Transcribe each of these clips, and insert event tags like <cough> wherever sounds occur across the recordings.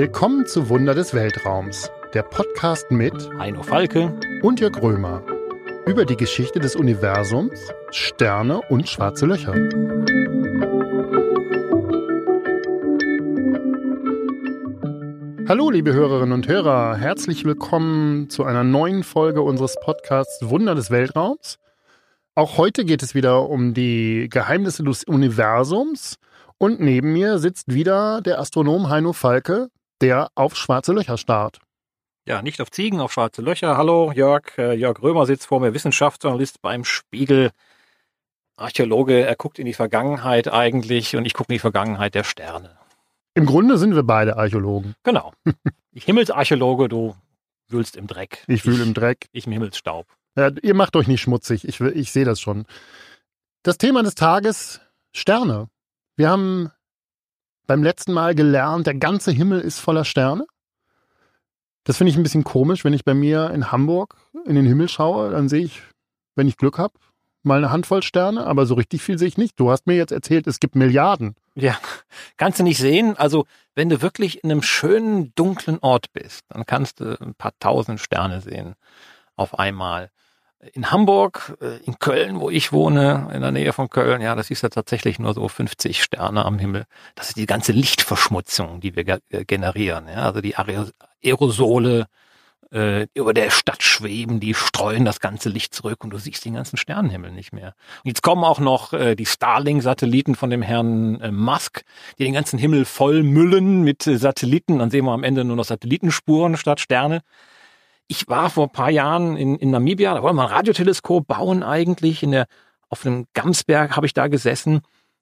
Willkommen zu Wunder des Weltraums, der Podcast mit Heino Falke und Jörg Römer über die Geschichte des Universums, Sterne und schwarze Löcher. Hallo, liebe Hörerinnen und Hörer, herzlich willkommen zu einer neuen Folge unseres Podcasts Wunder des Weltraums. Auch heute geht es wieder um die Geheimnisse des Universums und neben mir sitzt wieder der Astronom Heino Falke, der auf schwarze Löcher starrt. Ja, nicht auf Ziegen, auf schwarze Löcher. Hallo, Jörg. Äh, Jörg Römer sitzt vor mir, Wissenschaftsjournalist beim Spiegel. Archäologe, er guckt in die Vergangenheit eigentlich und ich gucke in die Vergangenheit der Sterne. Im Grunde sind wir beide Archäologen. Genau. <laughs> Ich Himmelsarchäologe, du wühlst im Dreck. Ich wühle im Dreck. Ich im Himmelsstaub. Ja, ihr macht euch nicht schmutzig. Ich, ich sehe das schon. Das Thema des Tages: Sterne. Wir haben beim letzten Mal gelernt, der ganze Himmel ist voller Sterne. Das finde ich ein bisschen komisch, wenn ich bei mir in Hamburg in den Himmel schaue, dann sehe ich, wenn ich Glück habe, mal eine Handvoll Sterne, aber so richtig viel sehe ich nicht. Du hast mir jetzt erzählt, es gibt Milliarden. Ja, kannst du nicht sehen. Also, wenn du wirklich in einem schönen, dunklen Ort bist, dann kannst du ein paar tausend Sterne sehen auf einmal in Hamburg, äh, in Köln, wo ich wohne, in der Nähe von Köln, ja, das ist ja tatsächlich nur so 50 Sterne am Himmel. Das ist die ganze Lichtverschmutzung, die wir äh, generieren. Ja, also die Aerosole äh, über der Stadt schweben, die streuen das ganze Licht zurück und du siehst den ganzen Sternenhimmel nicht mehr. Und jetzt kommen auch noch äh, die Starlink-Satelliten von dem Herrn äh, Musk, die den ganzen Himmel vollmüllen mit äh, Satelliten. Dann sehen wir am Ende nur noch Satellitenspuren statt Sterne ich war vor paar Jahren in, in Namibia, da wollen wir ein Radioteleskop bauen eigentlich. In der, auf einem Gamsberg habe ich da gesessen.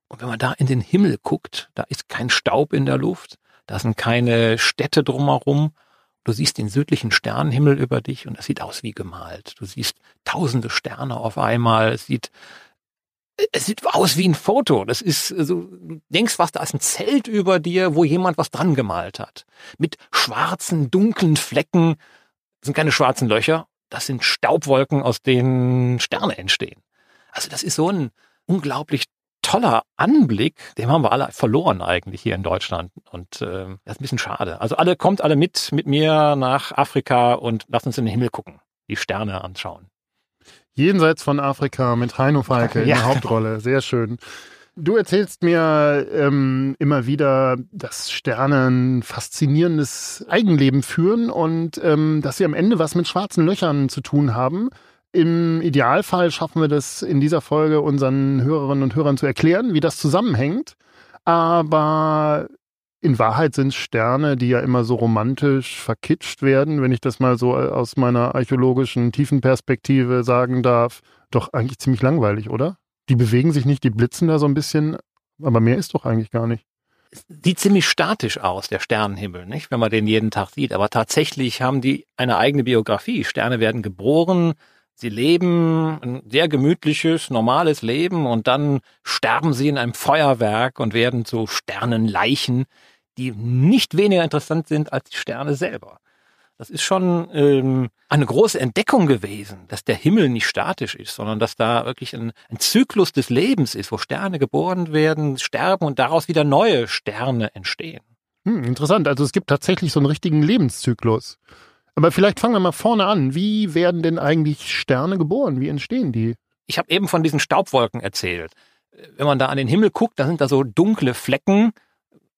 Und wenn man da in den Himmel guckt, da ist kein Staub in der Luft, da sind keine Städte drumherum. Du siehst den südlichen Sternenhimmel über dich und das sieht aus wie gemalt. Du siehst tausende Sterne auf einmal. Es sieht, es sieht aus wie ein Foto. Das ist, so, also, du denkst was, da ist ein Zelt über dir, wo jemand was dran gemalt hat. Mit schwarzen, dunklen Flecken sind keine schwarzen Löcher, das sind Staubwolken, aus denen Sterne entstehen. Also das ist so ein unglaublich toller Anblick, den haben wir alle verloren eigentlich hier in Deutschland und äh, das ist ein bisschen schade. Also alle kommt alle mit mit mir nach Afrika und lasst uns in den Himmel gucken, die Sterne anschauen. Jenseits von Afrika mit Heino Falke in <laughs> der Hauptrolle, sehr schön. Du erzählst mir ähm, immer wieder, dass Sterne ein faszinierendes Eigenleben führen und ähm, dass sie am Ende was mit schwarzen Löchern zu tun haben. Im Idealfall schaffen wir das in dieser Folge unseren Hörerinnen und Hörern zu erklären, wie das zusammenhängt. Aber in Wahrheit sind Sterne, die ja immer so romantisch verkitscht werden, wenn ich das mal so aus meiner archäologischen Tiefenperspektive sagen darf, doch eigentlich ziemlich langweilig, oder? Die bewegen sich nicht, die blitzen da so ein bisschen, aber mehr ist doch eigentlich gar nicht. Sieht ziemlich statisch aus, der Sternenhimmel, nicht? Wenn man den jeden Tag sieht. Aber tatsächlich haben die eine eigene Biografie. Sterne werden geboren, sie leben ein sehr gemütliches, normales Leben und dann sterben sie in einem Feuerwerk und werden zu Sternenleichen, die nicht weniger interessant sind als die Sterne selber. Das ist schon ähm, eine große Entdeckung gewesen, dass der Himmel nicht statisch ist, sondern dass da wirklich ein, ein Zyklus des Lebens ist, wo Sterne geboren werden, sterben und daraus wieder neue Sterne entstehen. Hm, interessant. Also es gibt tatsächlich so einen richtigen Lebenszyklus. Aber vielleicht fangen wir mal vorne an. Wie werden denn eigentlich Sterne geboren? Wie entstehen die? Ich habe eben von diesen Staubwolken erzählt. Wenn man da an den Himmel guckt, da sind da so dunkle Flecken,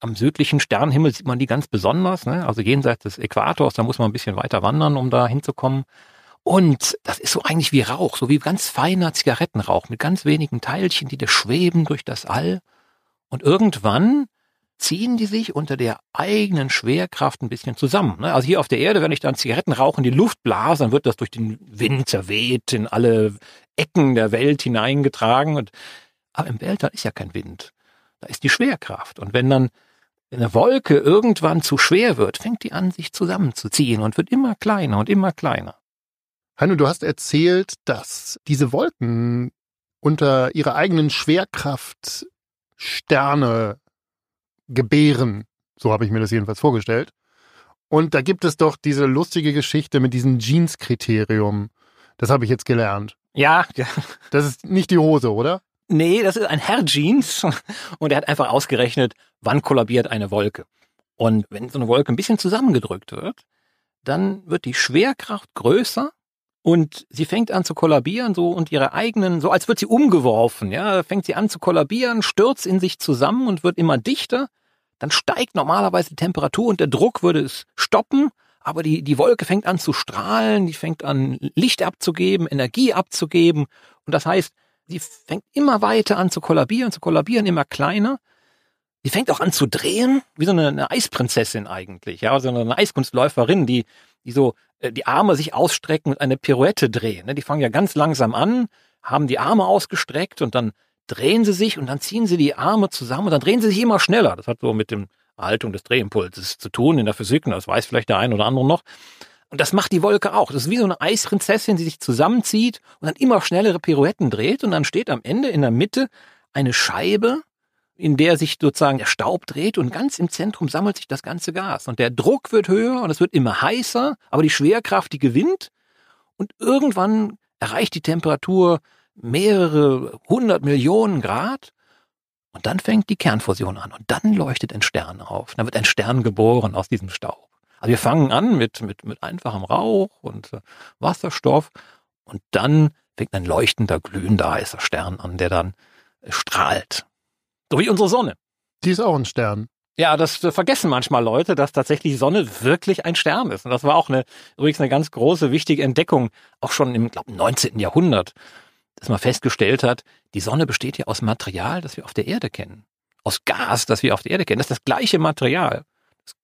am südlichen Sternenhimmel sieht man die ganz besonders, ne? also jenseits des Äquators, da muss man ein bisschen weiter wandern, um da hinzukommen. Und das ist so eigentlich wie Rauch, so wie ganz feiner Zigarettenrauch mit ganz wenigen Teilchen, die da schweben durch das All. Und irgendwann ziehen die sich unter der eigenen Schwerkraft ein bisschen zusammen. Ne? Also hier auf der Erde, wenn ich dann Zigarettenrauch in die Luft blase, dann wird das durch den Wind zerweht, in alle Ecken der Welt hineingetragen. Aber im Weltall ist ja kein Wind. Da ist die Schwerkraft. Und wenn dann eine Wolke irgendwann zu schwer wird, fängt die an, sich zusammenzuziehen und wird immer kleiner und immer kleiner. Hanno, du hast erzählt, dass diese Wolken unter ihrer eigenen Schwerkraft Sterne gebären. So habe ich mir das jedenfalls vorgestellt. Und da gibt es doch diese lustige Geschichte mit diesem Jeans-Kriterium. Das habe ich jetzt gelernt. Ja, ja. Das ist nicht die Hose, oder? Nee, das ist ein Herr Jeans und er hat einfach ausgerechnet, wann kollabiert eine Wolke. Und wenn so eine Wolke ein bisschen zusammengedrückt wird, dann wird die Schwerkraft größer und sie fängt an zu kollabieren, so und ihre eigenen, so als wird sie umgeworfen, ja, fängt sie an zu kollabieren, stürzt in sich zusammen und wird immer dichter. Dann steigt normalerweise die Temperatur und der Druck würde es stoppen, aber die, die Wolke fängt an zu strahlen, die fängt an Licht abzugeben, Energie abzugeben. Und das heißt, sie fängt immer weiter an zu kollabieren, zu kollabieren, immer kleiner. Sie fängt auch an zu drehen, wie so eine, eine Eisprinzessin eigentlich, ja, so eine Eiskunstläuferin, die, die so äh, die Arme sich ausstrecken und eine Pirouette drehen. Ne? Die fangen ja ganz langsam an, haben die Arme ausgestreckt und dann drehen sie sich und dann ziehen sie die Arme zusammen und dann drehen sie sich immer schneller. Das hat so mit dem Erhaltung des Drehimpulses zu tun in der Physik, und das weiß vielleicht der ein oder andere noch. Und das macht die Wolke auch. Das ist wie so eine Eisprinzessin, die sich zusammenzieht und dann immer schnellere Pirouetten dreht und dann steht am Ende in der Mitte eine Scheibe, in der sich sozusagen der Staub dreht und ganz im Zentrum sammelt sich das ganze Gas. Und der Druck wird höher und es wird immer heißer, aber die Schwerkraft, die gewinnt. Und irgendwann erreicht die Temperatur mehrere hundert Millionen Grad. Und dann fängt die Kernfusion an und dann leuchtet ein Stern auf. Dann wird ein Stern geboren aus diesem Staub. Also wir fangen an mit, mit, mit einfachem Rauch und äh, Wasserstoff und dann fängt ein leuchtender, glühender, heißer Stern an, der dann äh, strahlt. So wie unsere Sonne. Die ist auch ein Stern. Ja, das vergessen manchmal Leute, dass tatsächlich die Sonne wirklich ein Stern ist. Und das war auch eine, übrigens eine ganz große, wichtige Entdeckung, auch schon im, glaube 19. Jahrhundert, dass man festgestellt hat, die Sonne besteht ja aus Material, das wir auf der Erde kennen. Aus Gas, das wir auf der Erde kennen. Das ist das gleiche Material.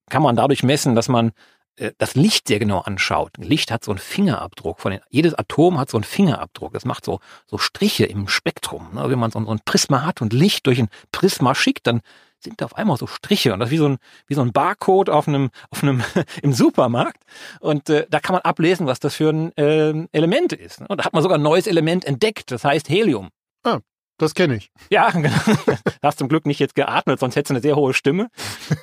Das kann man dadurch messen, dass man äh, das Licht sehr genau anschaut. Licht hat so einen Fingerabdruck. Von den, jedes Atom hat so einen Fingerabdruck. Es macht so, so Striche im Spektrum. Ne? Wenn man so, so ein Prisma hat und Licht durch ein Prisma schickt, dann sind da auf einmal so Striche und das ist wie so ein, wie so ein Barcode auf einem, auf einem, <laughs> im Supermarkt. Und äh, da kann man ablesen, was das für ein äh, Element ist. Ne? Und da hat man sogar ein neues Element entdeckt, das heißt Helium. Ah, das kenne ich. Ja, <laughs> genau. Hast zum Glück nicht jetzt geatmet, sonst hättest du eine sehr hohe Stimme.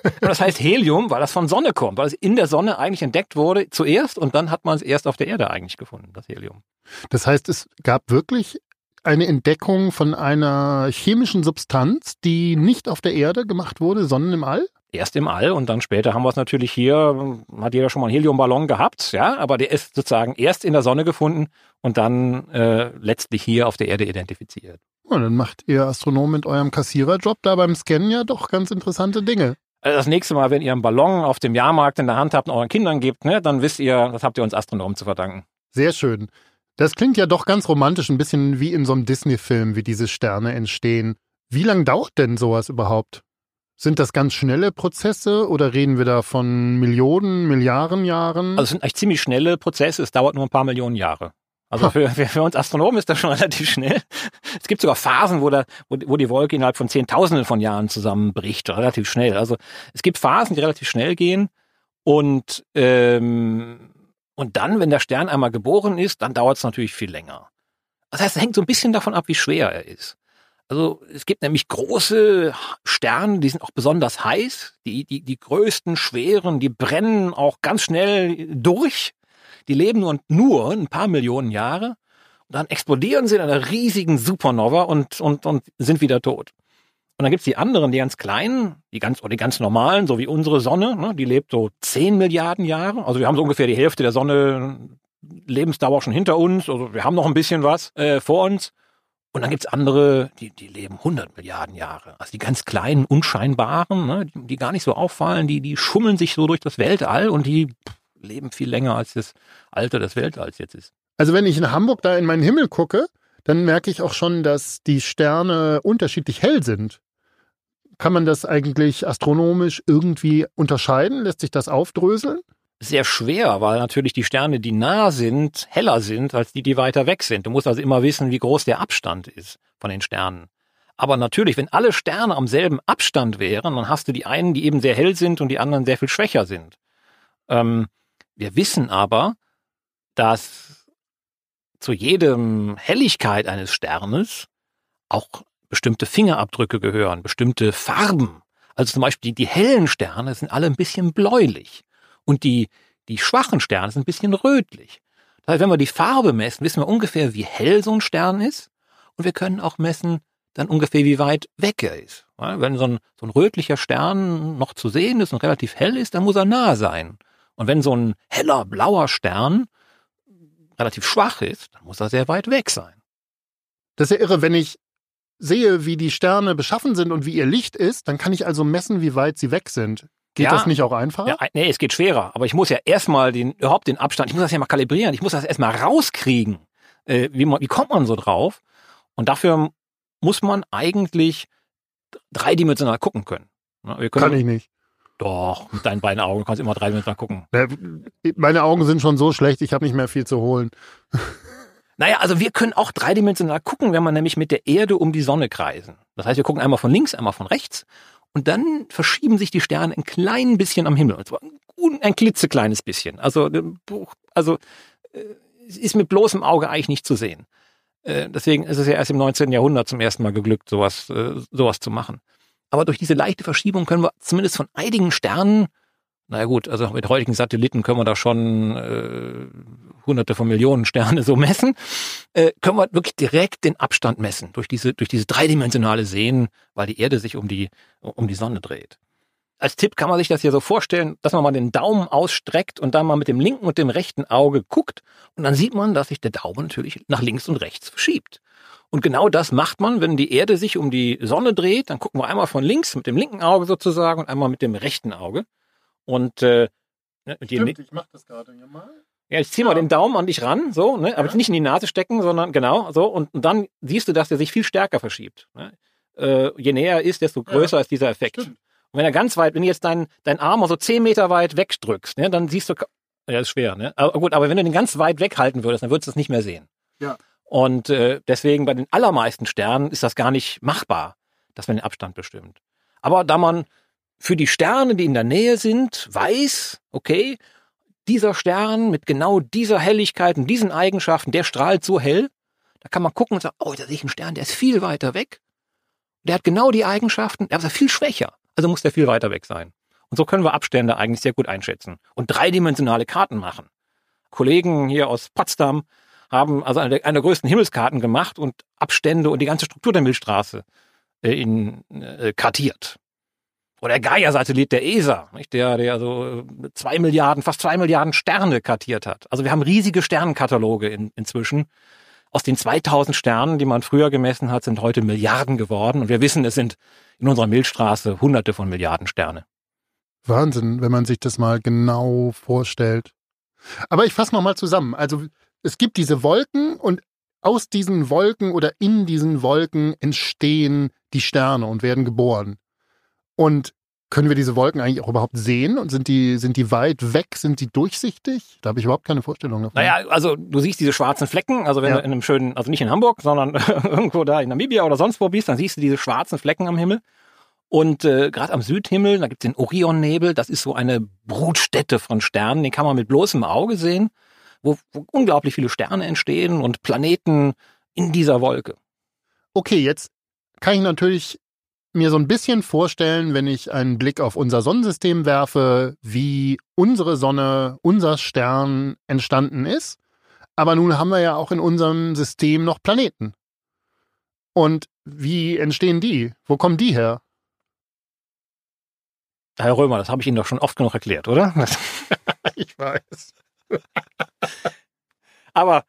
Und das heißt Helium, weil das von Sonne kommt, weil es in der Sonne eigentlich entdeckt wurde zuerst und dann hat man es erst auf der Erde eigentlich gefunden, das Helium. Das heißt, es gab wirklich eine Entdeckung von einer chemischen Substanz, die nicht auf der Erde gemacht wurde, sondern im All? Erst im All und dann später haben wir es natürlich hier, hat jeder schon mal einen Heliumballon gehabt, ja, aber der ist sozusagen erst in der Sonne gefunden und dann äh, letztlich hier auf der Erde identifiziert. Und dann macht ihr Astronomen mit eurem Kassiererjob da beim Scannen ja doch ganz interessante Dinge. Also das nächste Mal, wenn ihr einen Ballon auf dem Jahrmarkt in der Hand habt und euren Kindern gebt, ne, dann wisst ihr, das habt ihr uns Astronomen zu verdanken. Sehr schön. Das klingt ja doch ganz romantisch, ein bisschen wie in so einem Disney-Film, wie diese Sterne entstehen. Wie lange dauert denn sowas überhaupt? Sind das ganz schnelle Prozesse oder reden wir da von Millionen, Milliarden Jahren? Also es sind eigentlich ziemlich schnelle Prozesse, es dauert nur ein paar Millionen Jahre. Also für, für, uns Astronomen ist das schon <laughs> relativ schnell. Es gibt sogar Phasen, wo, da, wo, wo die Wolke innerhalb von Zehntausenden von Jahren zusammenbricht, relativ schnell. Also es gibt Phasen, die relativ schnell gehen. Und, ähm, und dann, wenn der Stern einmal geboren ist, dann dauert es natürlich viel länger. Das heißt, es hängt so ein bisschen davon ab, wie schwer er ist. Also es gibt nämlich große Sterne, die sind auch besonders heiß. Die, die, die größten, schweren, die brennen auch ganz schnell durch. Die leben nur, nur ein paar Millionen Jahre und dann explodieren sie in einer riesigen Supernova und, und, und sind wieder tot. Und dann gibt's die anderen, die ganz kleinen, die ganz, oder die ganz normalen, so wie unsere Sonne, ne, die lebt so 10 Milliarden Jahre. Also wir haben so ungefähr die Hälfte der Sonne Lebensdauer schon hinter uns. Also wir haben noch ein bisschen was äh, vor uns. Und dann gibt's andere, die, die leben 100 Milliarden Jahre. Also die ganz kleinen, unscheinbaren, ne, die, die gar nicht so auffallen, die, die schummeln sich so durch das Weltall und die leben viel länger, als das Alter des Weltalls jetzt ist. Also wenn ich in Hamburg da in meinen Himmel gucke, dann merke ich auch schon, dass die Sterne unterschiedlich hell sind. Kann man das eigentlich astronomisch irgendwie unterscheiden? Lässt sich das aufdröseln? Sehr schwer, weil natürlich die Sterne, die nah sind, heller sind als die, die weiter weg sind. Du musst also immer wissen, wie groß der Abstand ist von den Sternen. Aber natürlich, wenn alle Sterne am selben Abstand wären, dann hast du die einen, die eben sehr hell sind und die anderen sehr viel schwächer sind. Ähm, wir wissen aber, dass zu jedem Helligkeit eines Sternes auch bestimmte Fingerabdrücke gehören, bestimmte Farben. Also zum Beispiel die, die hellen Sterne sind alle ein bisschen bläulich und die, die schwachen Sterne sind ein bisschen rötlich. Das heißt, wenn wir die Farbe messen, wissen wir ungefähr, wie hell so ein Stern ist und wir können auch messen, dann ungefähr wie weit weg er ist. Wenn so ein, so ein rötlicher Stern noch zu sehen ist und relativ hell ist, dann muss er nah sein. Und wenn so ein heller blauer Stern relativ schwach ist, dann muss er sehr weit weg sein. Das ist ja irre, wenn ich sehe, wie die Sterne beschaffen sind und wie ihr Licht ist, dann kann ich also messen, wie weit sie weg sind. Geht ja, das nicht auch einfacher? Ja, nee, es geht schwerer. Aber ich muss ja erstmal den, überhaupt den Abstand, ich muss das ja mal kalibrieren. Ich muss das erstmal rauskriegen. Äh, wie, man, wie kommt man so drauf? Und dafür muss man eigentlich dreidimensional gucken können. können Kann ich nicht. Doch, mit deinen beiden Augen kannst du immer dreidimensional gucken. Meine Augen sind schon so schlecht, ich habe nicht mehr viel zu holen. Naja, also wir können auch dreidimensional gucken, wenn wir nämlich mit der Erde um die Sonne kreisen. Das heißt, wir gucken einmal von links, einmal von rechts und dann verschieben sich die Sterne ein klein bisschen am Himmel. Und zwar ein klitzekleines bisschen. Also, äh, also äh, ist mit bloßem Auge eigentlich nicht zu sehen. Äh, deswegen ist es ja erst im 19. Jahrhundert zum ersten Mal geglückt, sowas, sowas zu machen. Aber durch diese leichte Verschiebung können wir zumindest von einigen Sternen, naja gut, also mit heutigen Satelliten können wir da schon äh, hunderte von Millionen Sterne so messen, äh, können wir wirklich direkt den Abstand messen durch diese, durch diese dreidimensionale Sehen, weil die Erde sich um die, um die Sonne dreht. Als Tipp kann man sich das hier so vorstellen, dass man mal den Daumen ausstreckt und dann mal mit dem linken und dem rechten Auge guckt und dann sieht man, dass sich der Daumen natürlich nach links und rechts verschiebt. Und genau das macht man, wenn die Erde sich um die Sonne dreht. Dann gucken wir einmal von links mit dem linken Auge sozusagen und einmal mit dem rechten Auge. Und äh, ne, Stimmt, ich mach das gerade hier mal. Ja, ich zieh ja. mal den Daumen an dich ran, so, ne? Aber ja. nicht in die Nase stecken, sondern genau, so. Und, und dann siehst du, dass der sich viel stärker verschiebt. Ne? Äh, je näher er ist, desto größer ja. ist dieser Effekt. Stimmt. Und wenn er ganz weit, wenn du jetzt deinen dein Arm so zehn Meter weit wegdrückst, ne, dann siehst du, ja, ist schwer, ne? Aber gut, aber wenn du den ganz weit weghalten würdest, dann würdest du es nicht mehr sehen. Ja. Und äh, deswegen bei den allermeisten Sternen ist das gar nicht machbar, dass man den Abstand bestimmt. Aber da man für die Sterne, die in der Nähe sind, weiß, okay, dieser Stern mit genau dieser Helligkeit und diesen Eigenschaften, der strahlt so hell, da kann man gucken und sagen, oh, da sehe ich einen Stern, der ist viel weiter weg. Der hat genau die Eigenschaften, der ist viel schwächer. Also muss der viel weiter weg sein. Und so können wir Abstände eigentlich sehr gut einschätzen und dreidimensionale Karten machen. Kollegen hier aus Potsdam haben also eine, eine der größten Himmelskarten gemacht und Abstände und die ganze Struktur der Milchstraße äh, in, äh, kartiert. Oder der Gaia-Satellit der ESA, nicht? der, der so äh, zwei Milliarden, fast zwei Milliarden Sterne kartiert hat. Also wir haben riesige Sternenkataloge in, inzwischen. Aus den 2000 Sternen, die man früher gemessen hat, sind heute Milliarden geworden. Und wir wissen, es sind in unserer Milchstraße hunderte von Milliarden Sterne. Wahnsinn, wenn man sich das mal genau vorstellt. Aber ich fasse nochmal zusammen. Also es gibt diese Wolken und aus diesen Wolken oder in diesen Wolken entstehen die Sterne und werden geboren. Und können wir diese Wolken eigentlich auch überhaupt sehen? Und sind die, sind die weit weg? Sind die durchsichtig? Da habe ich überhaupt keine Vorstellung davon. Naja, also du siehst diese schwarzen Flecken, also wenn ja. du in einem schönen, also nicht in Hamburg, sondern <laughs> irgendwo da in Namibia oder sonst wo bist, dann siehst du diese schwarzen Flecken am Himmel. Und äh, gerade am Südhimmel, da gibt es den Orionnebel, das ist so eine Brutstätte von Sternen, den kann man mit bloßem Auge sehen wo, wo unglaublich viele Sterne entstehen und Planeten in dieser Wolke. Okay, jetzt kann ich natürlich mir so ein bisschen vorstellen, wenn ich einen Blick auf unser Sonnensystem werfe, wie unsere Sonne, unser Stern entstanden ist. Aber nun haben wir ja auch in unserem System noch Planeten. Und wie entstehen die? Wo kommen die her? Herr Römer, das habe ich Ihnen doch schon oft genug erklärt, oder? <laughs> ich weiß. <laughs> aber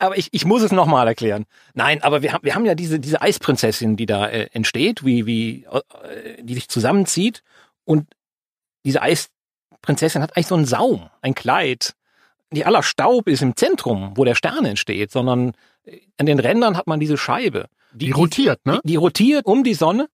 aber ich, ich muss es nochmal erklären. Nein, aber wir haben, wir haben ja diese, diese Eisprinzessin, die da äh, entsteht, wie, wie, äh, die sich zusammenzieht. Und diese Eisprinzessin hat eigentlich so einen Saum, ein Kleid. Die aller Staub ist im Zentrum, wo der Stern entsteht, sondern äh, an den Rändern hat man diese Scheibe. Die, die rotiert, ne? Die, die rotiert um die Sonne.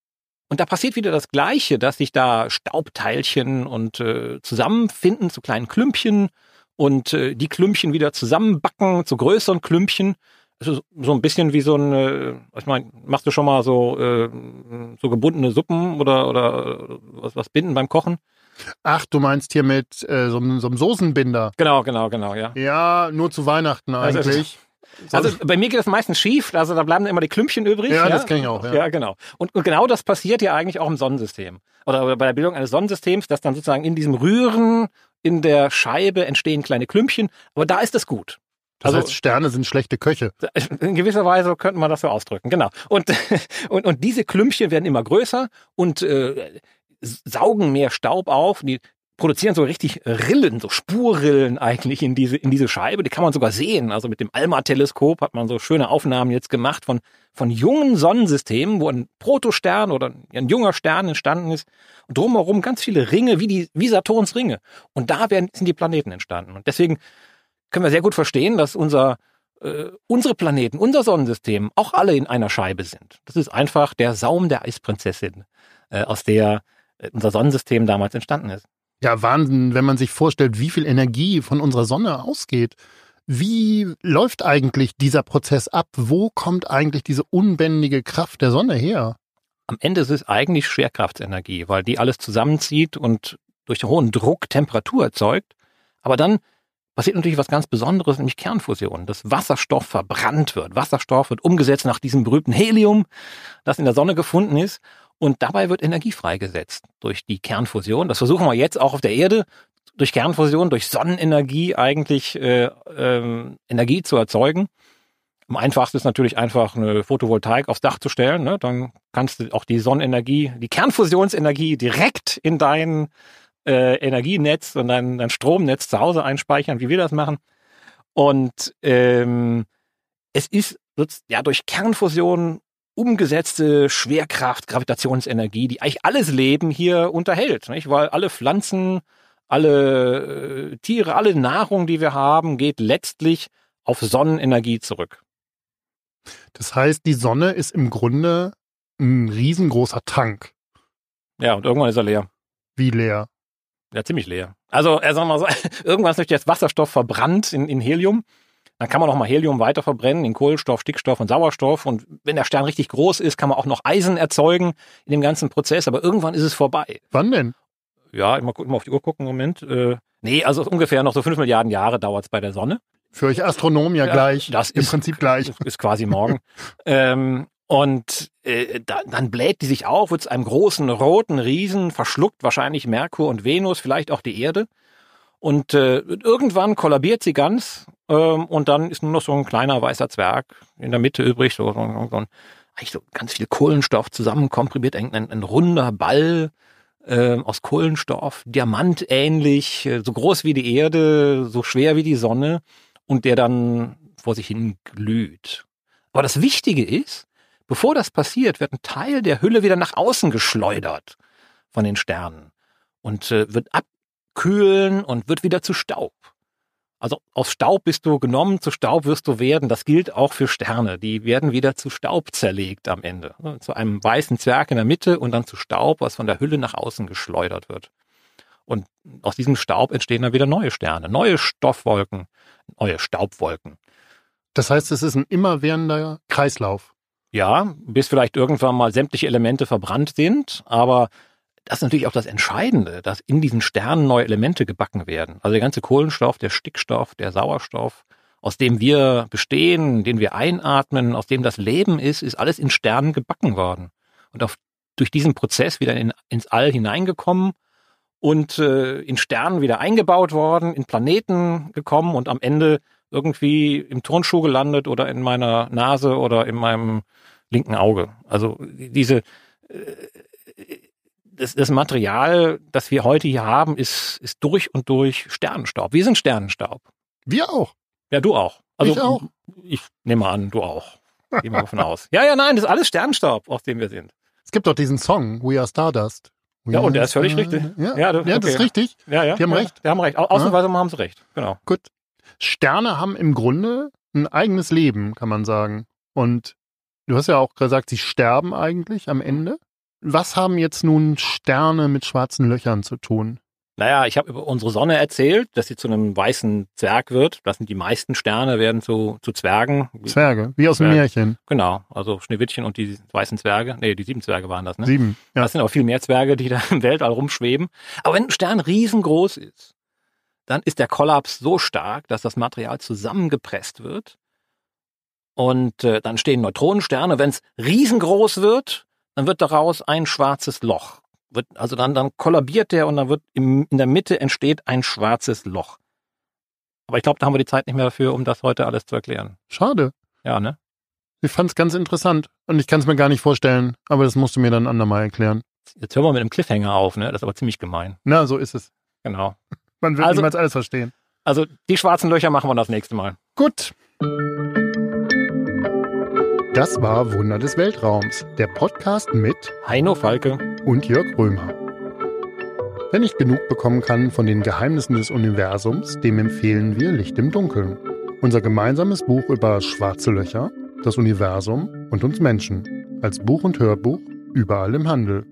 Und da passiert wieder das Gleiche, dass sich da Staubteilchen und äh, zusammenfinden zu kleinen Klümpchen und äh, die Klümpchen wieder zusammenbacken zu größeren Klümpchen. Also so ein bisschen wie so ein, äh, ich meine, machst du schon mal so äh, so gebundene Suppen oder oder was, was binden beim Kochen? Ach, du meinst hier mit äh, so, so einem Soßenbinder? Genau, genau, genau, ja. Ja, nur zu Weihnachten eigentlich. Also, also bei mir geht das meistens schief, also da bleiben immer die Klümpchen übrig. Ja, ja? das kenne ich auch. Ja, ja genau. Und, und, genau das passiert ja eigentlich auch im Sonnensystem. Oder bei der Bildung eines Sonnensystems, dass dann sozusagen in diesem Rühren in der Scheibe entstehen kleine Klümpchen, aber da ist es gut. Das also, heißt, Sterne sind schlechte Köche. In gewisser Weise könnte man das so ausdrücken, genau. Und, <laughs> und, und diese Klümpchen werden immer größer und äh, saugen mehr Staub auf. Die produzieren so richtig Rillen, so Spurrillen eigentlich in diese, in diese Scheibe. Die kann man sogar sehen. Also mit dem ALMA-Teleskop hat man so schöne Aufnahmen jetzt gemacht von, von jungen Sonnensystemen, wo ein Protostern oder ein junger Stern entstanden ist. Und drumherum ganz viele Ringe, wie die, wie Saturns Ringe. Und da werden, sind die Planeten entstanden. Und deswegen können wir sehr gut verstehen, dass unser, äh, unsere Planeten, unser Sonnensystem auch alle in einer Scheibe sind. Das ist einfach der Saum der Eisprinzessin, äh, aus der äh, unser Sonnensystem damals entstanden ist. Ja, Wahnsinn, wenn man sich vorstellt, wie viel Energie von unserer Sonne ausgeht. Wie läuft eigentlich dieser Prozess ab? Wo kommt eigentlich diese unbändige Kraft der Sonne her? Am Ende ist es eigentlich Schwerkraftsenergie, weil die alles zusammenzieht und durch den hohen Druck Temperatur erzeugt. Aber dann passiert natürlich was ganz Besonderes, nämlich Kernfusion, dass Wasserstoff verbrannt wird. Wasserstoff wird umgesetzt nach diesem berühmten Helium, das in der Sonne gefunden ist. Und dabei wird Energie freigesetzt durch die Kernfusion. Das versuchen wir jetzt auch auf der Erde durch Kernfusion, durch Sonnenenergie eigentlich äh, ähm, Energie zu erzeugen. Am einfachsten ist natürlich einfach eine Photovoltaik aufs Dach zu stellen. Ne? Dann kannst du auch die Sonnenenergie, die Kernfusionsenergie direkt in dein äh, Energienetz und dein, dein Stromnetz zu Hause einspeichern, wie wir das machen. Und ähm, es ist ja durch Kernfusion umgesetzte Schwerkraft, Gravitationsenergie, die eigentlich alles Leben hier unterhält, nicht? weil alle Pflanzen, alle äh, Tiere, alle Nahrung, die wir haben, geht letztlich auf Sonnenenergie zurück. Das heißt, die Sonne ist im Grunde ein riesengroßer Tank. Ja, und irgendwann ist er leer. Wie leer? Ja, ziemlich leer. Also, er sagt mal so, <laughs> irgendwann ist durch das Wasserstoff verbrannt in, in Helium dann kann man noch mal Helium weiter verbrennen in Kohlenstoff, Stickstoff und Sauerstoff. Und wenn der Stern richtig groß ist, kann man auch noch Eisen erzeugen in dem ganzen Prozess. Aber irgendwann ist es vorbei. Wann denn? Ja, immer, immer auf die Uhr gucken, Moment. Äh, nee, also ungefähr noch so fünf Milliarden Jahre dauert es bei der Sonne. Für euch Astronomen ja, ja gleich. Das im ist, Prinzip gleich. <laughs> Ist quasi morgen. <laughs> ähm, und äh, da, dann bläht die sich auf, wird zu einem großen roten Riesen, verschluckt wahrscheinlich Merkur und Venus, vielleicht auch die Erde. Und äh, irgendwann kollabiert sie ganz ähm, und dann ist nur noch so ein kleiner weißer Zwerg in der Mitte übrig, so, so, so so ganz viel Kohlenstoff zusammenkomprimiert, ein, ein, ein runder Ball äh, aus Kohlenstoff, diamantähnlich, äh, so groß wie die Erde, so schwer wie die Sonne und der dann vor sich hin glüht. Aber das Wichtige ist, bevor das passiert, wird ein Teil der Hülle wieder nach außen geschleudert von den Sternen und äh, wird abkühlen und wird wieder zu Staub. Also aus Staub bist du genommen, zu Staub wirst du werden. Das gilt auch für Sterne. Die werden wieder zu Staub zerlegt am Ende. Zu einem weißen Zwerg in der Mitte und dann zu Staub, was von der Hülle nach außen geschleudert wird. Und aus diesem Staub entstehen dann wieder neue Sterne, neue Stoffwolken, neue Staubwolken. Das heißt, es ist ein immerwährender Kreislauf. Ja, bis vielleicht irgendwann mal sämtliche Elemente verbrannt sind, aber das ist natürlich auch das Entscheidende, dass in diesen Sternen neue Elemente gebacken werden. Also der ganze Kohlenstoff, der Stickstoff, der Sauerstoff, aus dem wir bestehen, den wir einatmen, aus dem das Leben ist, ist alles in Sternen gebacken worden. Und auf, durch diesen Prozess wieder in, ins All hineingekommen und äh, in Sternen wieder eingebaut worden, in Planeten gekommen und am Ende irgendwie im Turnschuh gelandet oder in meiner Nase oder in meinem linken Auge. Also diese äh, das, das Material, das wir heute hier haben, ist, ist durch und durch Sternenstaub. Wir sind Sternenstaub. Wir auch. Ja, du auch. Also, ich auch. Ich nehme an, du auch. Gehen wir davon aus. Ja, ja, nein, das ist alles Sternenstaub, aus dem wir sind. Es gibt doch diesen Song, We Are Stardust. We ja, und der ist völlig richtig. Ja, ja, okay. ja, das ist richtig. Ja, ja. Die haben ja, recht. Die haben recht. Ausnahmsweise ja. haben sie recht. Genau. Gut. Sterne haben im Grunde ein eigenes Leben, kann man sagen. Und du hast ja auch gesagt, sie sterben eigentlich am Ende. Was haben jetzt nun Sterne mit schwarzen Löchern zu tun? Naja, ich habe über unsere Sonne erzählt, dass sie zu einem weißen Zwerg wird. Das sind die meisten Sterne, werden zu, zu Zwergen. Zwerge, wie aus dem Märchen. Genau, also Schneewittchen und die weißen Zwerge. Nee, die sieben Zwerge waren das, ne? Sieben, ja. Das sind auch viel mehr Zwerge, die da im Weltall rumschweben. Aber wenn ein Stern riesengroß ist, dann ist der Kollaps so stark, dass das Material zusammengepresst wird. Und äh, dann stehen Neutronensterne. Wenn es riesengroß wird, dann wird daraus ein schwarzes Loch. Wird, also dann, dann kollabiert der und dann wird im, in der Mitte entsteht ein schwarzes Loch. Aber ich glaube, da haben wir die Zeit nicht mehr dafür, um das heute alles zu erklären. Schade. Ja, ne? Ich fand es ganz interessant und ich kann es mir gar nicht vorstellen, aber das musst du mir dann andermal erklären. Jetzt hören wir mit einem Cliffhanger auf, ne? Das ist aber ziemlich gemein. Na, so ist es. Genau. Man wird Also- niemals alles verstehen. Also die schwarzen Löcher machen wir das nächste Mal. Gut. Das war Wunder des Weltraums, der Podcast mit Heino Falke. und Jörg Römer. Wer nicht genug bekommen kann von den Geheimnissen des Universums, dem empfehlen wir Licht im Dunkeln. Unser gemeinsames Buch über schwarze Löcher, das Universum und uns Menschen. Als Buch und Hörbuch überall im Handel.